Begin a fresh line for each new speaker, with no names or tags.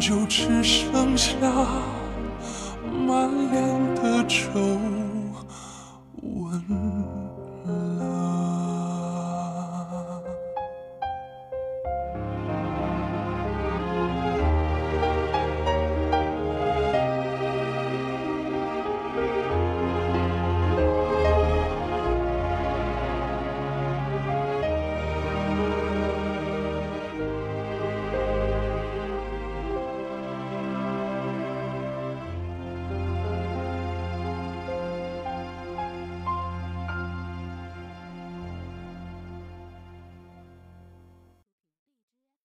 就只剩下满脸的皱